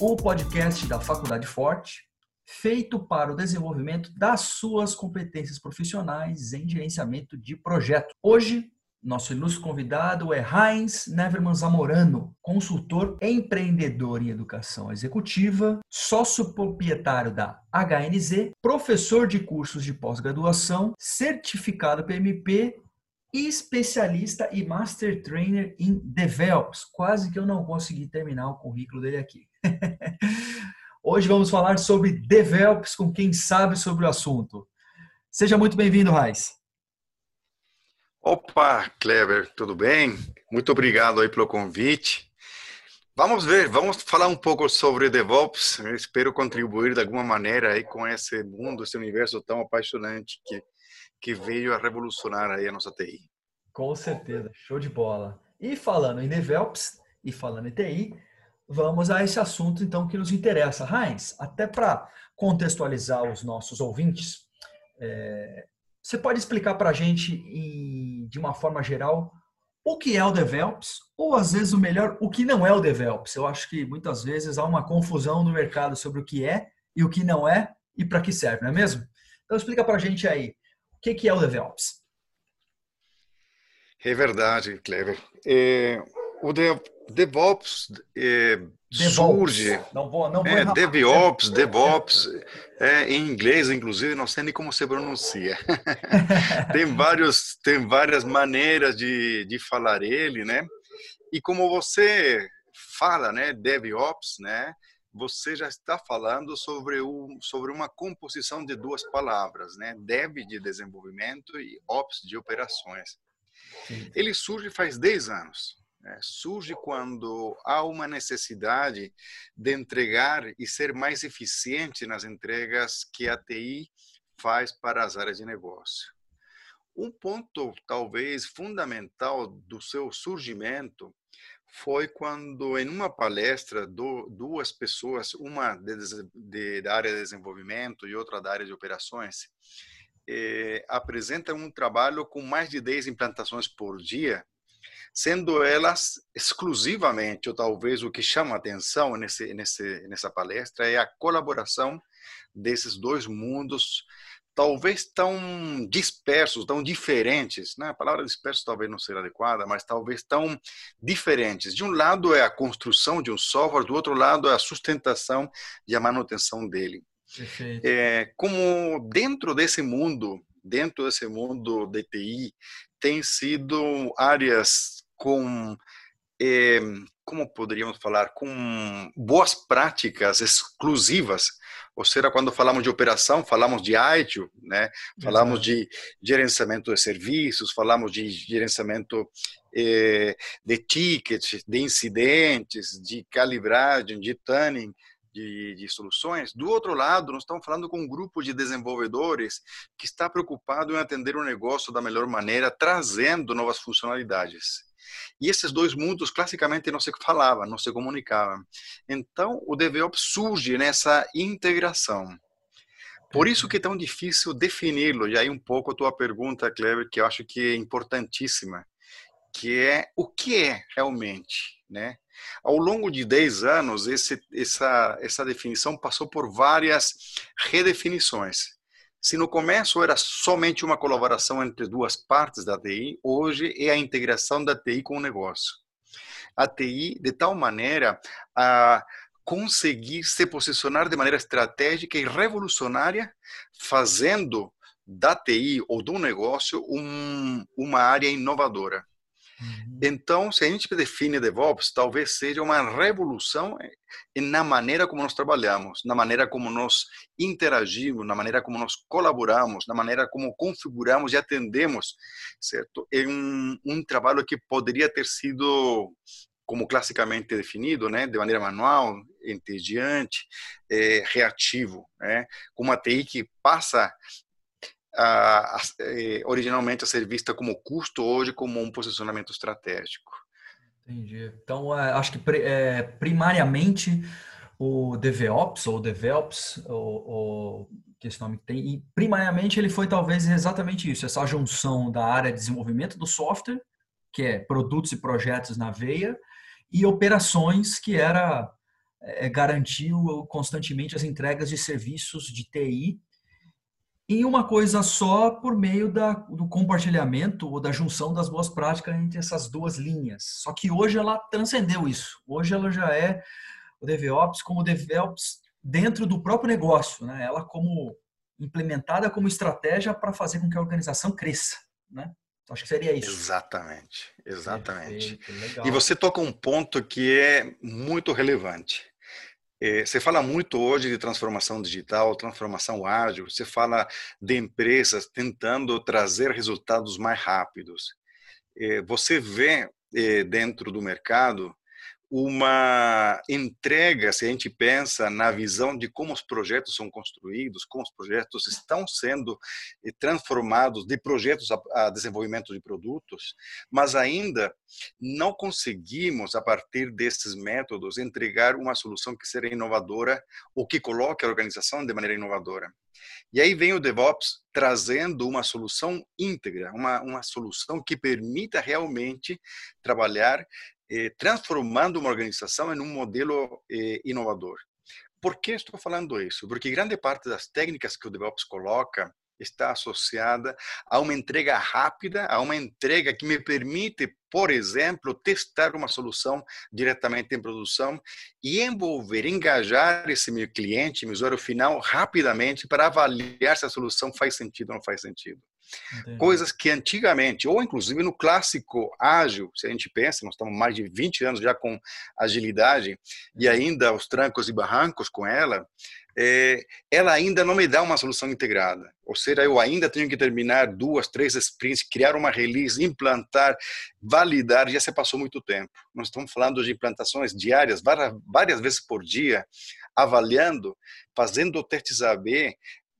O podcast da Faculdade Forte, feito para o desenvolvimento das suas competências profissionais em gerenciamento de projeto. Hoje, nosso ilustre convidado é Heinz Neverman Zamorano, consultor empreendedor em educação executiva, sócio proprietário da HNZ, professor de cursos de pós-graduação, certificado PMP especialista e master trainer em DevOps. Quase que eu não consegui terminar o currículo dele aqui. Hoje vamos falar sobre DevOps com quem sabe sobre o assunto. Seja muito bem-vindo, Raiz. Opa, Clever, tudo bem? Muito obrigado aí pelo convite. Vamos ver, vamos falar um pouco sobre DevOps. Eu espero contribuir de alguma maneira aí com esse mundo, esse universo tão apaixonante que, que veio a revolucionar aí a nossa TI. Com certeza, show de bola. E falando em DevOps e falando em TI, vamos a esse assunto então que nos interessa. Heinz, até para contextualizar os nossos ouvintes, é, você pode explicar para a gente, de uma forma geral, o que é o DevOps? Ou, às vezes, o melhor, o que não é o DevOps? Eu acho que, muitas vezes, há uma confusão no mercado sobre o que é e o que não é e para que serve, não é mesmo? Então, explica para a gente aí, o que, que é o DevOps? É verdade, Clever. É, o DevOps é, surge. Não vou, não vou é, DevOps, DevOps, é, em inglês, inclusive, não sei nem como se pronuncia. tem, vários, tem várias maneiras de, de falar ele, né? E como você fala, né, DevOps, né? Você já está falando sobre, o, sobre uma composição de duas palavras, né? Dev de desenvolvimento e Ops de operações. Ele surge faz 10 anos. Né? Surge quando há uma necessidade de entregar e ser mais eficiente nas entregas que a TI faz para as áreas de negócio. Um ponto, talvez, fundamental do seu surgimento foi quando, em uma palestra, duas pessoas, uma de, de, da área de desenvolvimento e outra da área de operações, eh, apresentam um trabalho com mais de 10 implantações por dia sendo elas exclusivamente, ou talvez o que chama atenção nesse, nesse, nessa palestra, é a colaboração desses dois mundos, talvez tão dispersos, tão diferentes. Né? A palavra disperso talvez não seja adequada, mas talvez tão diferentes. De um lado é a construção de um software, do outro lado é a sustentação e a manutenção dele. É, como dentro desse mundo, dentro desse mundo de TI, tem sido áreas com, eh, como poderíamos falar, com boas práticas exclusivas. Ou seja, quando falamos de operação, falamos de ITIL, né? falamos de gerenciamento de serviços, falamos de gerenciamento eh, de tickets, de incidentes, de calibragem, de tuning de, de, soluções. Do outro lado, nós estamos falando com um grupo de desenvolvedores que está preocupado em atender o negócio da melhor maneira, trazendo novas funcionalidades. E esses dois mundos classicamente não se falavam, não se comunicavam. Então, o DevOps surge nessa integração. Por isso que é tão difícil defini-lo. E aí um pouco a tua pergunta, Cleber, que eu acho que é importantíssima, que é o que é realmente, né? Ao longo de 10 anos, esse, essa, essa definição passou por várias redefinições. Se no começo era somente uma colaboração entre duas partes da TI, hoje é a integração da TI com o negócio. A TI, de tal maneira a conseguir se posicionar de maneira estratégica e revolucionária, fazendo da TI ou do negócio um, uma área inovadora. Uhum. Então, se a gente define DevOps, talvez seja uma revolução na maneira como nós trabalhamos, na maneira como nós interagimos, na maneira como nós colaboramos, na maneira como configuramos e atendemos, certo? É um, um trabalho que poderia ter sido como classicamente definido, né, de maneira manual, entediante, é, reativo, né, com uma TI que passa eh, originalmente a ser vista como custo, hoje como um posicionamento estratégico. Entendi. Então, é, acho que é, primariamente o DevOps, ou DevOps, ou, ou, que esse nome tem, e primariamente ele foi talvez exatamente isso, essa junção da área de desenvolvimento do software que é produtos e projetos na veia, e operações, que era é, garantiu constantemente as entregas de serviços de TI em uma coisa só por meio da, do compartilhamento ou da junção das boas práticas entre essas duas linhas. Só que hoje ela transcendeu isso. Hoje ela já é o DevOps como DevOps dentro do próprio negócio, né? Ela como implementada como estratégia para fazer com que a organização cresça, né? Então, acho que seria isso. Exatamente, exatamente. Perfeito, e você toca um ponto que é muito relevante. É, você fala muito hoje de transformação digital, transformação ágil, você fala de empresas tentando trazer resultados mais rápidos. É, você vê é, dentro do mercado uma entrega, se a gente pensa na visão de como os projetos são construídos, como os projetos estão sendo eh, transformados de projetos a, desenvolvimento de produtos, mas ainda não conseguimos, a partir desses métodos, entregar uma solução que seja inovadora ou que coloque a organização de maneira inovadora. E aí vem o DevOps trazendo uma solução íntegra, uma, uma solução que permita realmente trabalhar eh, transformando uma organização em um modelo eh, inovador. Por que estou falando isso? Porque grande parte das técnicas que o DevOps coloca está associada a uma entrega rápida, a uma entrega que me permite, por exemplo, testar uma solução diretamente em produção e envolver, engajar esse meu cliente, meu usuário final, rapidamente para avaliar se a solução faz sentido ou não faz sentido. Entendi. Coisas que antigamente, ou inclusive no clássico ágil, se a gente pensa, nós estamos mais de 20 anos já com agilidade e uhum. ainda os trancos e barrancos com ela, é, ela ainda não me dá uma solução integrada. Ou seja, eu ainda tenho que terminar duas, três sprints, criar uma release, implantar, validar, já se passou muito tempo. Nós estamos falando de implantações diárias, várias, várias vezes por dia, avaliando, fazendo testes AB,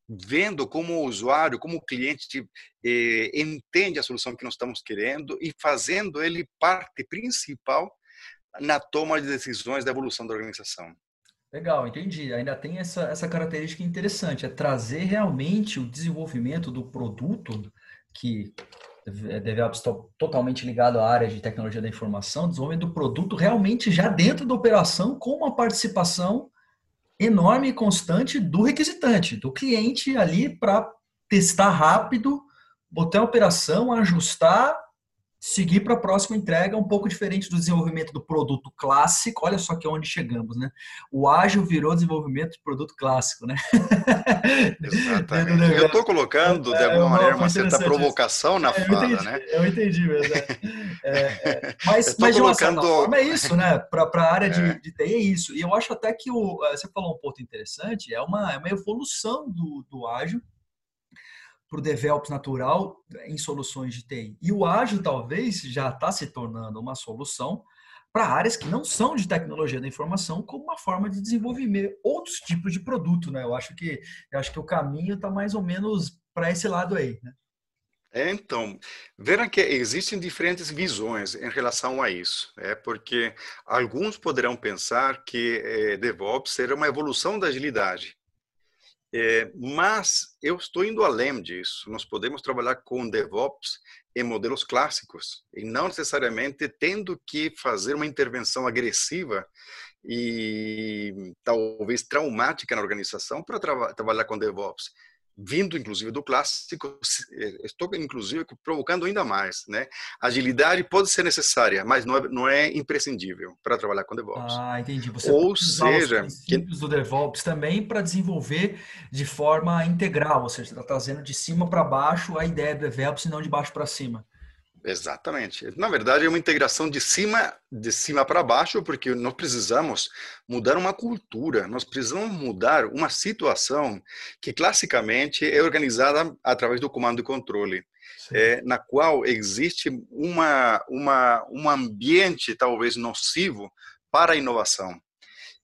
vendo como o usuário, como o cliente eh, entende a solução que nós estamos querendo e fazendo ele parte principal na toma de decisões da evolução da organização. Legal, entendi. Ainda tem essa, essa característica interessante, é trazer realmente o desenvolvimento do produto, que DevOps está totalmente ligado à área de tecnologia da informação, desenvolvimento do produto realmente já dentro da operação, com uma participação enorme e constante do requisitante, do cliente ali para testar rápido, botar a operação, ajustar, seguir para a próxima entrega, um pouco diferente do desenvolvimento do produto clássico. Olha só que é onde chegamos, né? O ágil virou desenvolvimento de produto clássico, né? Exatamente. eu estou colocando, de é, alguma é, maneira, uma certa provocação na é, fala, entendi, né? Eu entendi mesmo. É. É, é. mas, mas de uma colocando... forma é isso, né? Para a área de, de TI é isso. E eu acho até que o, você falou um ponto interessante, é uma, é uma evolução do, do ágil para o DevOps natural em soluções de TI. E o ágil talvez já está se tornando uma solução para áreas que não são de tecnologia da informação como uma forma de desenvolver outros tipos de produto, né? Eu acho que eu acho que o caminho está mais ou menos para esse lado aí, né? É, então, verão que existem diferentes visões em relação a isso, é porque alguns poderão pensar que é, DevOps será uma evolução da agilidade, é, mas eu estou indo além disso. Nós podemos trabalhar com DevOps em modelos clássicos e não necessariamente tendo que fazer uma intervenção agressiva e talvez traumática na organização para tra trabalhar com DevOps vindo inclusive do clássico, eh, estou inclusive provocando ainda mais, né? Agilidade pode ser necessária, mas não é, não é imprescindível para trabalhar com DevOps. Ah, entendi. Você ou seja, os que... do DevOps também para desenvolver de forma integral, ou seja, está trazendo de cima para baixo a ideia do DevOps e não de baixo para cima. Exatamente. Na verdade, é uma integração de cima de cima para baixo, porque nós precisamos mudar uma cultura, nós precisamos mudar uma situação que classicamente é organizada através do comando e controle, é, na qual existe uma, uma, um ambiente talvez nocivo para a inovação,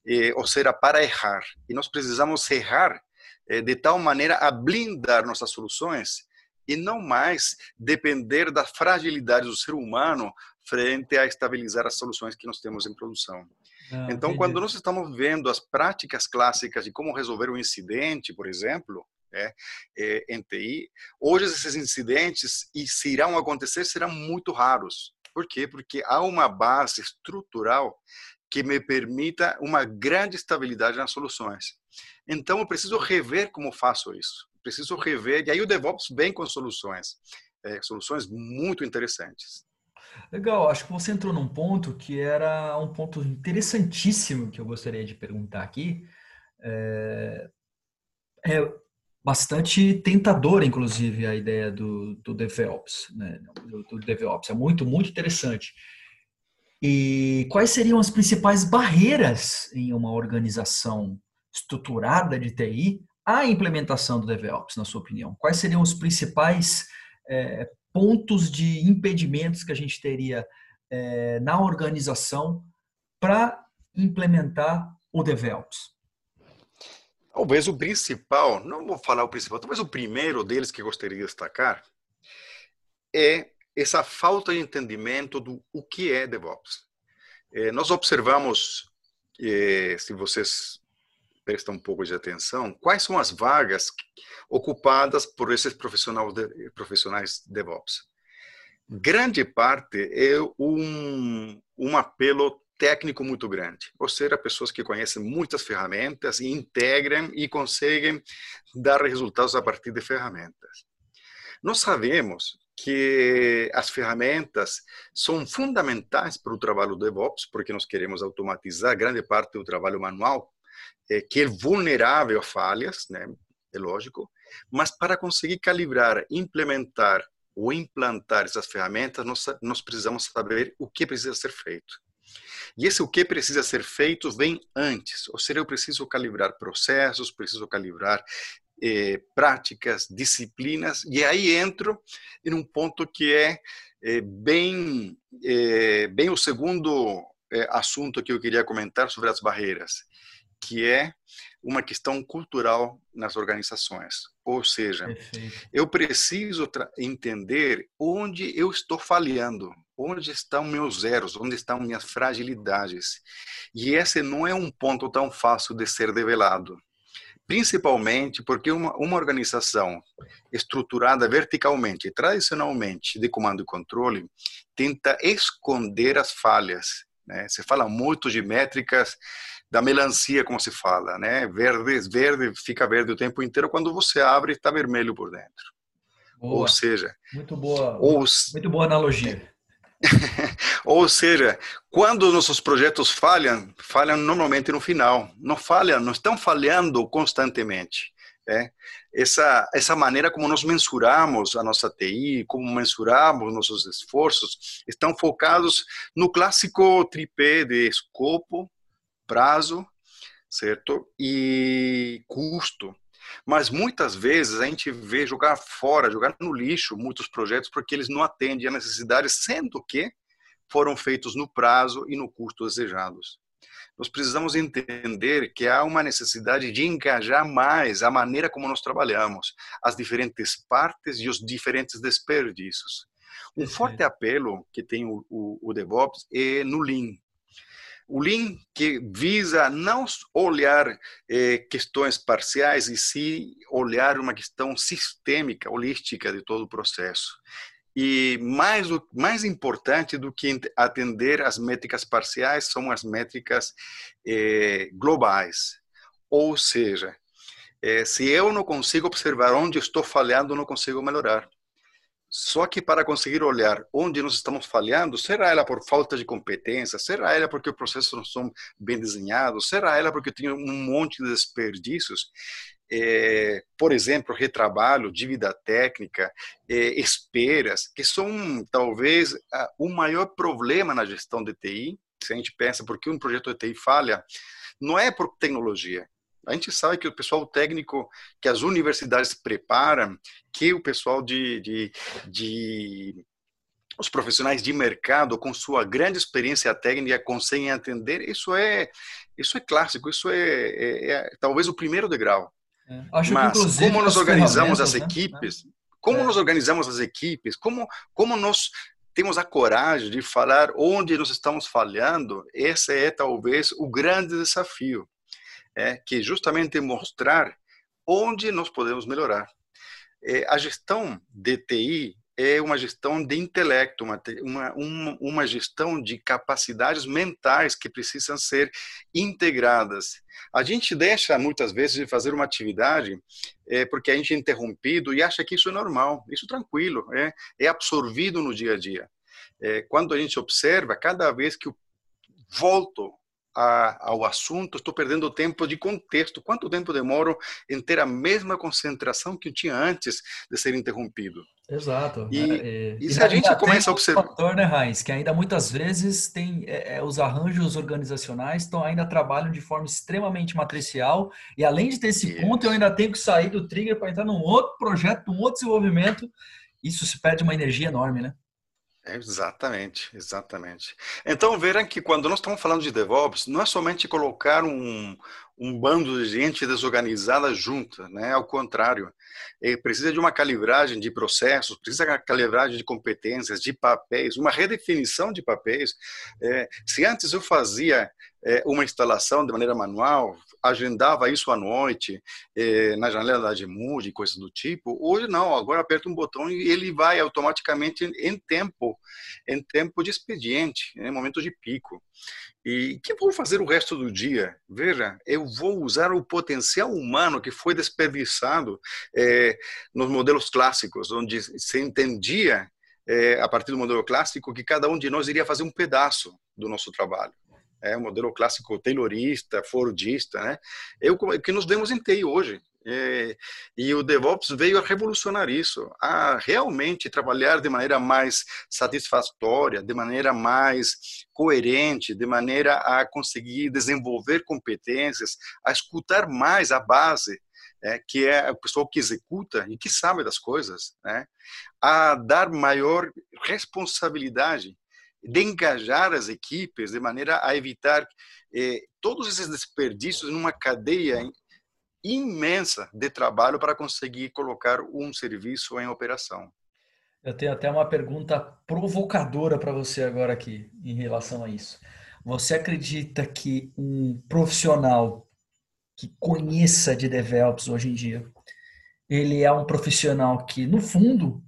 é, ou seja, para errar. E nós precisamos errar é, de tal maneira a blindar nossas soluções e não mais depender da fragilidade do ser humano frente a estabilizar as soluções que nós temos em produção. Ah, então, quando nós estamos vendo as práticas clássicas de como resolver um incidente, por exemplo, é, é, em TI, hoje esses incidentes, e se irão acontecer, serão muito raros. Por quê? Porque há uma base estrutural que me permita uma grande estabilidade nas soluções. Então, eu preciso rever como faço isso. Preciso rever, e aí o DevOps vem com soluções, é, soluções muito interessantes. Legal, acho que você entrou num ponto que era um ponto interessantíssimo que eu gostaria de perguntar aqui. É, é bastante tentadora, inclusive, a ideia do, do DevOps, né? do, do DevOps. É muito, muito interessante. E quais seriam as principais barreiras em uma organização estruturada de TI à implementação do DevOps, na sua opinião? Quais seriam os principais é, pontos de impedimentos que a gente teria é, na organização para implementar o DevOps? Talvez o principal, não vou falar o principal, talvez o primeiro deles que gostaria de destacar é essa falta de entendimento do o que é DevOps. É, nós observamos, é, se vocês prestam um pouco de atenção, quais são as vagas ocupadas por esses profissionais, de, profissionais DevOps. Grande parte é um, um apelo técnico muito grande, ou seja, pessoas que conhecem muitas ferramentas integram e conseguem dar resultados a partir de ferramentas. Nós sabemos que as ferramentas são fundamentais para o trabalho do DevOps, porque nós queremos automatizar grande parte do trabalho manual, é, que é vulnerável a falhas, né? é lógico, mas para conseguir calibrar, implementar ou implantar essas ferramentas, nós, nós precisamos saber o que precisa ser feito. E esse o que precisa ser feito vem antes, ou seja, eu preciso calibrar processos, preciso calibrar eh, práticas, disciplinas, e aí entro em um ponto que é eh, bem, eh, bem o segundo eh, assunto que eu queria comentar sobre as barreiras, que é uma questão cultural nas organizações. Ou seja, Perfeito. eu preciso entender onde eu estou falhando, onde estão meus zeros, onde estão minhas fragilidades. E esse não é um ponto tão fácil de ser develado principalmente porque uma, uma organização estruturada verticalmente, tradicionalmente, de comando e controle, tenta esconder as falhas. Né? Se fala muito de métricas da melancia, como se fala, né? Verde, verde, fica verde o tempo inteiro, quando você abre, está vermelho por dentro. Boa. Ou seja... Muito boa, ou, muito boa analogia. Ou seja, quando nossos projetos falham, falham normalmente no final. Não falham, não estão falhando constantemente. É? Essa essa maneira como nós mensuramos a nossa TI, como mensuramos nossos esforços, estão focados no clássico tripé de escopo, prazo, certo? E custo. Mas muitas vezes a gente vê jogar fora, jogar no lixo muitos projetos porque eles não atendem a necessidades, sendo que foram feitos no prazo e no custo desejados. Nós precisamos entender que há uma necessidade de engajar mais a maneira como nós trabalhamos, as diferentes partes e os diferentes desperdícios. Um forte apelo que tem o, o, o DevOps é no Lean, o Lean que visa não olhar eh, questões parciais e sim olhar uma questão sistêmica, holística de todo o processo. E mais, mais importante do que atender as métricas parciais são as métricas eh, globais. Ou seja, eh, se eu não consigo observar onde estou falhando, não consigo melhorar. Só que para conseguir olhar onde nós estamos falhando, será ela por falta de competência, será ela porque os processos não são bem desenhados, será ela porque tem um monte de desperdícios, é, por exemplo, retrabalho, dívida técnica, é, esperas, que são talvez o maior problema na gestão de TI. Se a gente pensa por que um projeto de TI falha, não é por tecnologia, a gente sabe que o pessoal técnico que as universidades preparam, que o pessoal de, de, de os profissionais de mercado com sua grande experiência técnica conseguem atender, isso é isso é clássico, isso é, é, é talvez o primeiro degrau. É. Mas como nós organizamos as né? equipes, como é. nós organizamos as equipes, como como nós temos a coragem de falar onde nós estamos falhando, esse é talvez o grande desafio é, que justamente mostrar onde nós podemos melhorar. É, a gestão de TI é uma gestão de intelecto, uma, uma, uma gestão de capacidades mentais que precisam ser integradas. A gente deixa muitas vezes de fazer uma atividade é, porque a gente é interrompido e acha que isso é normal, isso é tranquilo, é, é absorvido no dia a dia. É, quando a gente observa, cada vez que eu volto a, ao assunto, estou perdendo tempo de contexto. Quanto tempo demoro em ter a mesma concentração que eu tinha antes de ser interrompido? Exato. E, é, é e se a gente começa a observar. Um fator, né, Heinz, que ainda muitas vezes tem é, é, os arranjos organizacionais estão ainda trabalham de forma extremamente matricial e além de ter esse Isso. ponto, eu ainda tenho que sair do trigger para entrar num outro projeto, num outro desenvolvimento. Isso se perde uma energia enorme, né? Exatamente, exatamente. Então, verão que quando nós estamos falando de DevOps, não é somente colocar um, um bando de gente desorganizada junta, né? Ao contrário, é, precisa de uma calibragem de processos, precisa de uma calibragem de competências, de papéis, uma redefinição de papéis. É, se antes eu fazia é, uma instalação de maneira manual, agendava isso à noite, eh, na janela da Agimud, coisas do tipo. Hoje não, agora aperta um botão e ele vai automaticamente em tempo, em tempo de expediente, em momento de pico. E que vou fazer o resto do dia? Veja, eu vou usar o potencial humano que foi desperdiçado eh, nos modelos clássicos, onde se entendia, eh, a partir do modelo clássico, que cada um de nós iria fazer um pedaço do nosso trabalho é o modelo clássico taylorista, fordista, né? É o que nos vemos em TI hoje. É, e o DevOps veio a revolucionar isso, a realmente trabalhar de maneira mais satisfatória, de maneira mais coerente, de maneira a conseguir desenvolver competências, a escutar mais a base, é, que é o pessoal que executa e que sabe das coisas, né? a dar maior responsabilidade de engajar as equipes de maneira a evitar eh, todos esses desperdícios numa cadeia imensa de trabalho para conseguir colocar um serviço em operação. Eu tenho até uma pergunta provocadora para você agora aqui em relação a isso. Você acredita que um profissional que conheça de DevOps hoje em dia, ele é um profissional que, no fundo,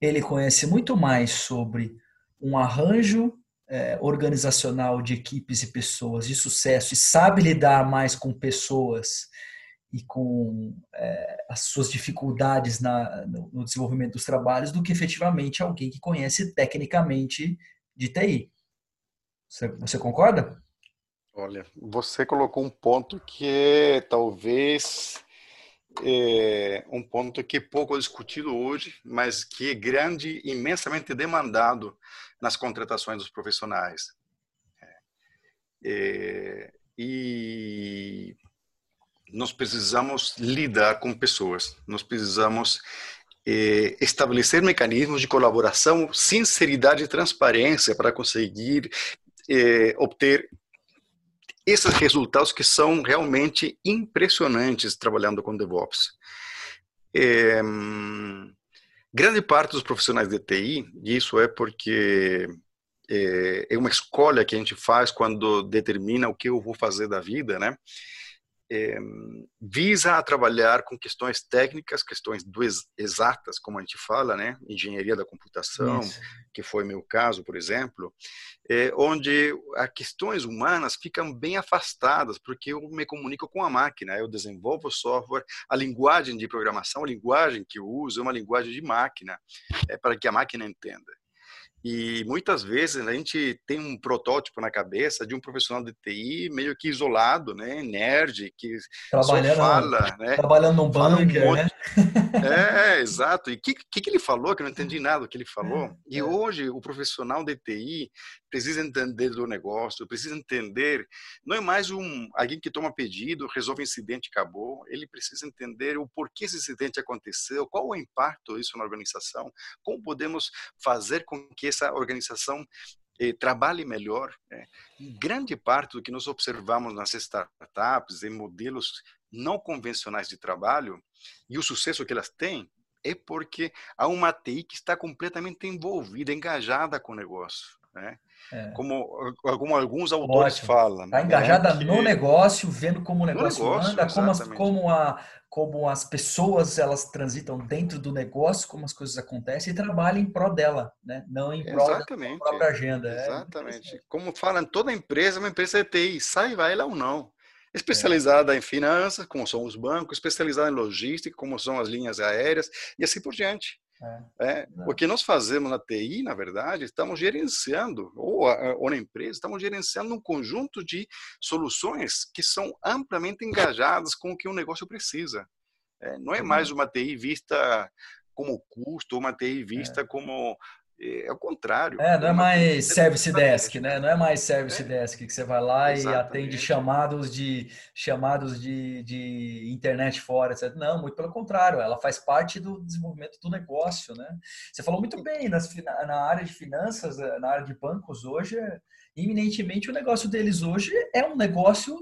ele conhece muito mais sobre um arranjo é, organizacional de equipes e pessoas de sucesso e sabe lidar mais com pessoas e com é, as suas dificuldades na, no, no, desenvolvimento dos trabalhos do que efetivamente alguém que conhece tecnicamente de TI. Você, você concorda? Olha, você colocou um ponto que talvez é um ponto que é pouco discutido hoje, mas que é grande, imensamente demandado nas contratações dos profissionais. É, é, e nós precisamos lidar com pessoas, nós precisamos é, estabelecer mecanismos de colaboração, sinceridade e transparência para conseguir é, obter esses resultados que são realmente impressionantes trabalhando com DevOps. É, grande parte dos profissionais de TI, isso é porque é, uma escolha que a gente faz quando determina o que eu vou fazer da vida, né? É, visa a trabalhar com questões técnicas, questões exatas, como a gente fala, né? Engenharia da computação, Isso. que foi meu caso, por exemplo, é, onde as questões humanas ficam bem afastadas, porque eu me comunico com a máquina, eu desenvolvo software, a linguagem de programação, a linguagem que eu uso é uma linguagem de máquina, é, para que a máquina entenda. E muitas vezes a gente tem um protótipo na cabeça de um profissional de TI meio que isolado, né, nerd, que trabalhando, só fala, né, trabalhando num bunker, um né? É, exato. E o que, que, que, ele falou? Que eu não entendi nada do que ele falou. É, e é. hoje o profissional de TI precisa entender do negócio, precisa entender. Não é mais um alguém que toma pedido, resolve incidente, acabou. Ele precisa entender o porquê esse incidente aconteceu, qual o impacto disso na organização, como podemos fazer com que essa organização eh, trabalhe melhor. Né? Grande parte do que nós observamos nas startups, em modelos não convencionais de trabalho, e o sucesso que elas têm, é porque há uma TI que está completamente envolvida, engajada com o negócio. Né? É. Como, como, alguns autores Ótimo. falam. Está engajada né? no negócio, vendo como o negócio, negócio anda, como as, como, a, como as pessoas elas transitam dentro do negócio, como as coisas acontecem e trabalham em prol dela, né? não em prol exatamente. da própria agenda. É exatamente. É como falam, toda empresa é uma empresa de TI, sai, vai lá ou não especializada é. em finanças, como são os bancos, especializada em logística, como são as linhas aéreas, e assim por diante. É. É, o que nós fazemos na TI, na verdade, estamos gerenciando, ou, ou na empresa, estamos gerenciando um conjunto de soluções que são amplamente engajadas com o que o negócio precisa. É, não é mais uma TI vista como custo, uma TI vista é. como é o contrário. É, não é mais service desk, né? Não é mais service é. desk que você vai lá Exatamente. e atende chamados de chamados de, de internet fora, etc. Não, muito pelo contrário, ela faz parte do desenvolvimento do negócio, né? Você falou muito bem nas, na área de finanças, eh, na área de bancos hoje, iminentemente o negócio deles hoje é um negócio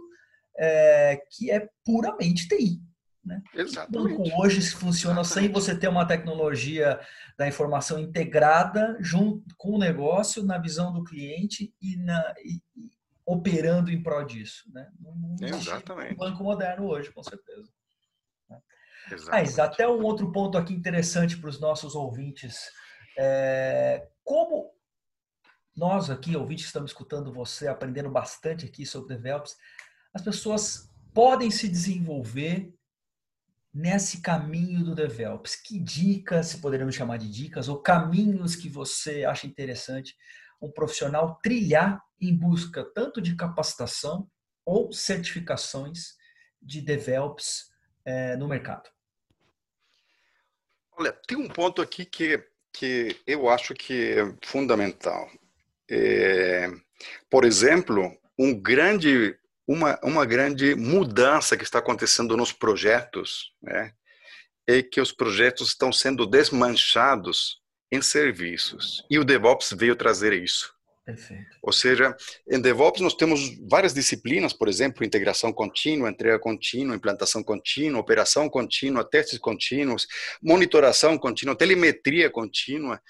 é, que é puramente TI. Né? Exatamente. O banco hoje funciona Exatamente. sem você ter uma tecnologia da informação integrada junto com o negócio, na visão do cliente e, na, e, e operando em prol disso. Né? Exatamente. Um banco moderno hoje, com certeza. Né? Mas até um outro ponto aqui interessante para os nossos ouvintes. É, como nós aqui, ouvintes, estamos escutando você, aprendendo bastante aqui sobre DevOps, as pessoas podem se desenvolver nesse caminho do DevOps? Que dicas, se poderíamos chamar de dicas, ou caminhos que você acha interessante um profissional trilhar em busca tanto de capacitação ou certificações de DevOps é, no mercado? Olha, tem um ponto aqui que, que eu acho que é fundamental. É, por exemplo, um grande uma, uma grande mudança que está acontecendo nos projetos né, é que os projetos estão sendo desmanchados em serviços. E o DevOps veio trazer isso. Perfeito. Ou seja, em DevOps nós temos várias disciplinas, por exemplo, integração contínua, entrega contínua, implantação contínua, operação contínua, testes contínuos, monitoração contínua, telemetria contínua.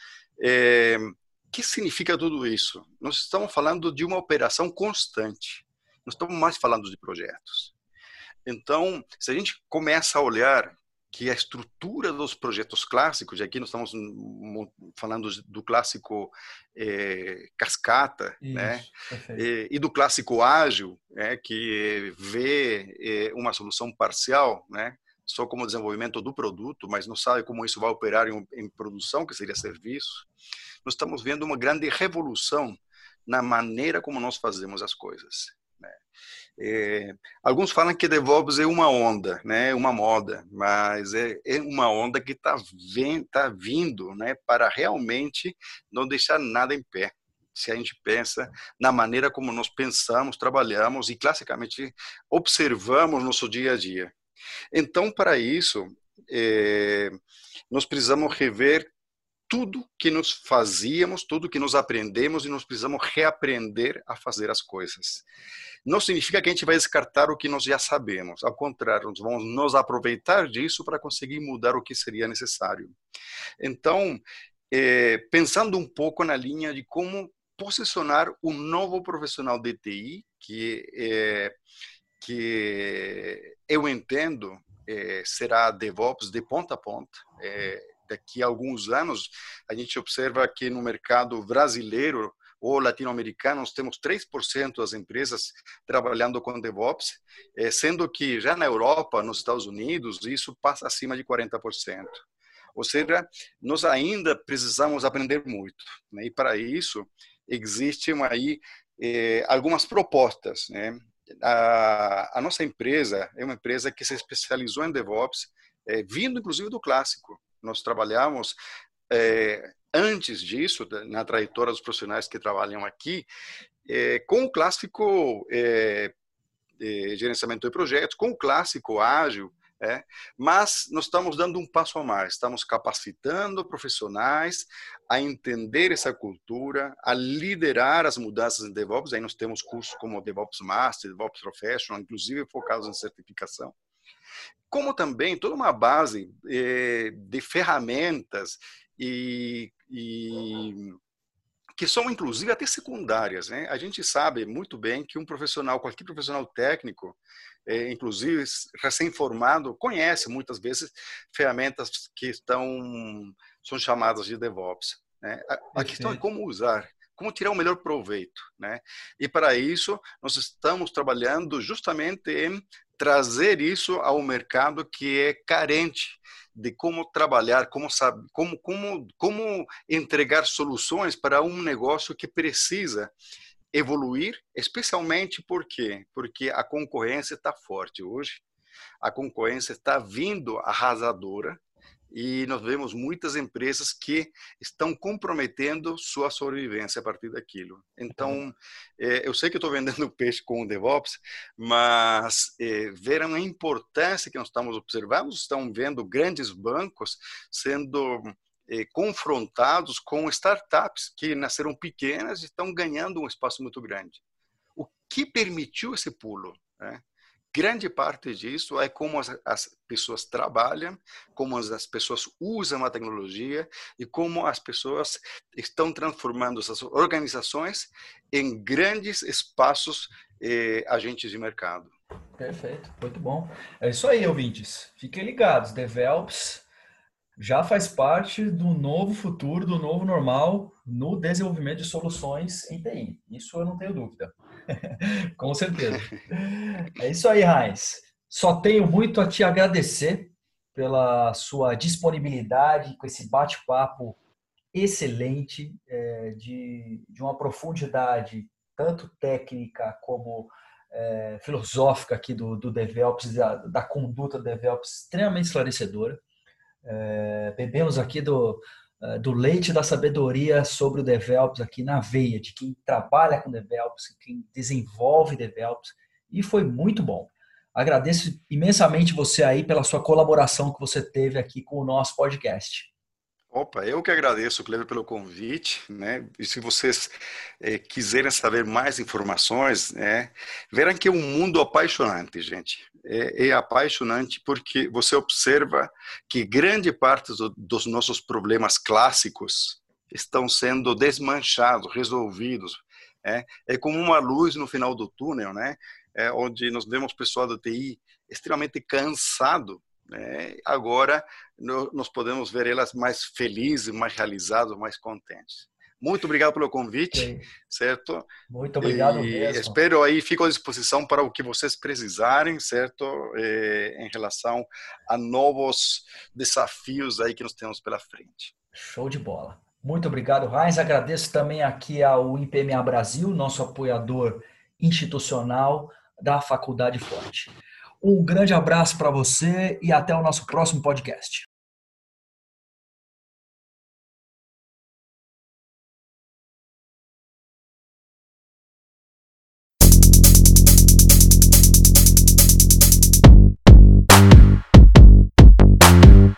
É, o que significa tudo isso? Nós estamos falando de uma operação constante não estamos mais falando de projetos. Então, se a gente começa a olhar que a estrutura dos projetos clássicos, e aqui nós estamos falando do clássico é, cascata, Isso, né? E, e, do clássico ágil, né? que vê é, uma solução parcial, né? só como desenvolvimento do produto, mas não sabe como isso vai operar em, em produção, que seria serviço. Nós estamos vendo uma grande revolução na maneira como nós fazemos as coisas. É, alguns falam que DevOps é uma onda, né, uma moda, mas é, é uma onda que está tá vindo né, para realmente não deixar nada em pé. Se a gente pensa na maneira como nós pensamos, trabalhamos e classicamente observamos nosso dia a dia. Então, para isso, é, nós precisamos rever tudo que nós fazíamos, tudo que nós aprendemos e nós precisamos reaprender a fazer as coisas. Não significa que a gente vai descartar o que nós já sabemos, ao contrário, nós vamos nos aproveitar disso para conseguir mudar o que seria necessário. Então, é, pensando um pouco na linha de como posicionar o novo profissional de TI, que, é, que eu entendo é, será DevOps de ponta a ponta, é, daqui a alguns anos, a gente observa que no mercado brasileiro ou latino-americano, nós temos 3% das empresas trabalhando com DevOps, eh, sendo que já na Europa, nos Estados Unidos, isso passa acima de 40%. Ou seja, nós ainda precisamos aprender muito. Né? E para isso, existem aí eh, algumas propostas. Né? A, a, nossa empresa é uma empresa que se especializou em DevOps, eh, vindo inclusive do clássico nós trabalhamos é, antes disso, na trajetória dos profissionais que trabalham aqui, é, com o clássico é, gerenciamento de projetos, com o clássico ágil, é, mas nós estamos dando um passo a mais, estamos capacitando profissionais a entender essa cultura, a liderar as mudanças em DevOps. Aí nós temos cursos como DevOps Master, DevOps Professional, inclusive focados em certificação. Como também toda uma base eh, de ferramentas e, e, que são inclusive até secundárias, né? A gente sabe muito bem que um profissional, qualquer profissional técnico, eh, inclusive recém-formado, conhece muitas vezes ferramentas que estão são chamadas de DevOps. Né? A, a questão é como usar como tirar o melhor proveito, né? E para isso nós estamos trabalhando justamente em trazer isso ao mercado que é carente de como trabalhar, como sabe, como como como entregar soluções para um negócio que precisa evoluir, especialmente por quê? Porque a concorrência está forte hoje. A concorrência está vindo arrasadora e nós vemos muitas empresas que estão comprometendo sua sobrevivência a partir daquilo. Então, é, eu sei que estou vendendo peixe com o DevOps, mas é, a importância que nós estamos observando, estão vendo grandes bancos sendo é, confrontados com startups que nasceram pequenas e estão ganhando um espaço muito grande. O que permitiu esse pulo? Né? Grande parte disso é como as, as, pessoas trabalham, como as pessoas usam a tecnologia e como as pessoas estão transformando essas organizações em grandes espaços eh, agentes de mercado. Perfeito, muito bom. É isso aí, ouvintes. Fiquem ligados, DevOps já faz parte do novo futuro, do novo normal no desenvolvimento de soluções em TI. Isso eu não tenho dúvida. Com certeza. É isso aí, Raiz. Só tenho muito a te agradecer pela sua disponibilidade com esse bate-papo excelente, é, de, de uma profundidade tanto técnica como é, filosófica aqui do, do DevOps, da, da conduta DevOps, extremamente esclarecedora. É, bebemos aqui do, do leite da sabedoria sobre o DevOps aqui na veia, de quem trabalha com DevOps, quem desenvolve DevOps, e foi muito bom. Agradeço imensamente você aí pela sua colaboração que você teve aqui com o nosso podcast. Opa, eu que agradeço, Cleber, pelo convite, né? E se vocês é, quiserem saber mais informações, né, verão que é um mundo apaixonante, gente. É, é apaixonante porque você observa que grande parte do, dos nossos problemas clássicos estão sendo desmanchados, resolvidos. É, é como uma luz no final do túnel, né? É, onde nós vemos pessoal da TI extremamente cansado né? Agora nós podemos ver elas mais felizes, mais realizadas, mais contentes. Muito obrigado pelo convite, Sim. certo? Muito obrigado e mesmo. Espero aí, fico à disposição para o que vocês precisarem, certo? É, em relação a novos desafios aí que nós temos pela frente. Show de bola. Muito obrigado, Raiz. Agradeço também aqui ao IPMA Brasil, nosso apoiador institucional da Faculdade Forte. Um grande abraço para você e até o nosso próximo podcast.